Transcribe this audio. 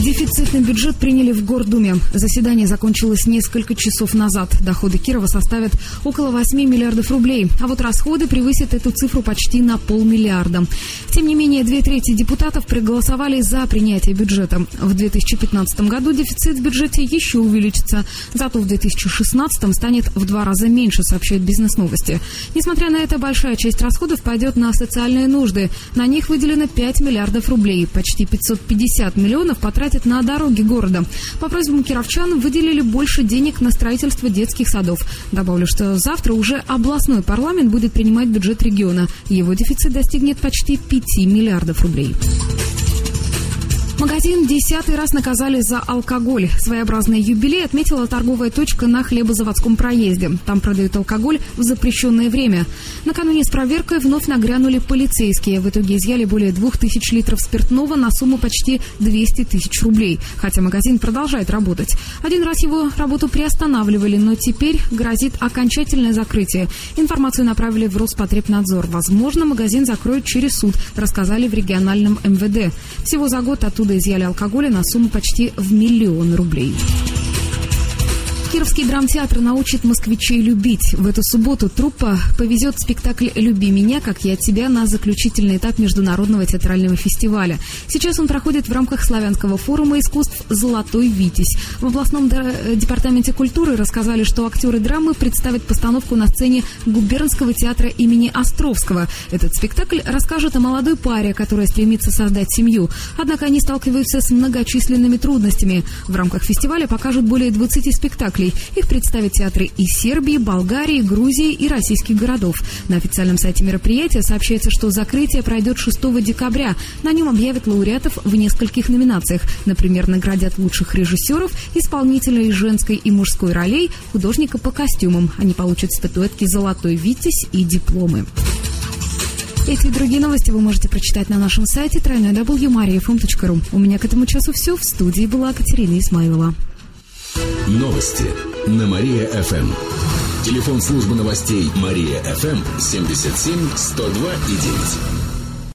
Дефицитный бюджет приняли в Гордуме. Заседание закончилось несколько часов назад. Доходы Кирова составят около 8 миллиардов рублей, а вот расходы превысят эту цифру почти на полмиллиарда. Тем не менее, две трети депутатов проголосовали за принятие бюджета. В 2015 году дефицит в бюджете еще увеличится, зато в 2016 станет в два раза меньше, сообщают бизнес-новости. Несмотря на это, большая часть расходов пойдет на социальные нужды. На них выделено 5 миллиардов рублей. Почти 550 миллионов потратят тратят на дороги города. По просьбам кировчан выделили больше денег на строительство детских садов. Добавлю, что завтра уже областной парламент будет принимать бюджет региона. Его дефицит достигнет почти 5 миллиардов рублей. Магазин десятый раз наказали за алкоголь. Своеобразный юбилей отметила торговая точка на хлебозаводском проезде. Там продают алкоголь в запрещенное время. Накануне с проверкой вновь нагрянули полицейские. В итоге изъяли более двух тысяч литров спиртного на сумму почти 200 тысяч рублей. Хотя магазин продолжает работать. Один раз его работу приостанавливали, но теперь грозит окончательное закрытие. Информацию направили в Роспотребнадзор. Возможно, магазин закроют через суд, рассказали в региональном МВД. Всего за год оттуда оттуда изъяли алкоголя на сумму почти в миллион рублей. Кировский драмтеатр научит москвичей любить. В эту субботу труппа повезет спектакль «Люби меня, как я тебя» на заключительный этап Международного театрального фестиваля. Сейчас он проходит в рамках Славянского форума искусств «Золотой Витязь». В областном департаменте культуры рассказали, что актеры драмы представят постановку на сцене губернского театра имени Островского. Этот спектакль расскажет о молодой паре, которая стремится создать семью. Однако они сталкиваются с многочисленными трудностями. В рамках фестиваля покажут более 20 спектаклей спектаклей. Их представят театры из Сербии, Болгарии, Грузии и российских городов. На официальном сайте мероприятия сообщается, что закрытие пройдет 6 декабря. На нем объявят лауреатов в нескольких номинациях. Например, наградят лучших режиссеров, исполнителей женской и мужской ролей, художника по костюмам. Они получат статуэтки «Золотой Витязь» и дипломы. Эти и другие новости вы можете прочитать на нашем сайте www.mariafm.ru. У меня к этому часу все. В студии была Катерина Исмаилова. Новости на Мария-ФМ. Телефон службы новостей Мария-ФМ 77 102 и 9.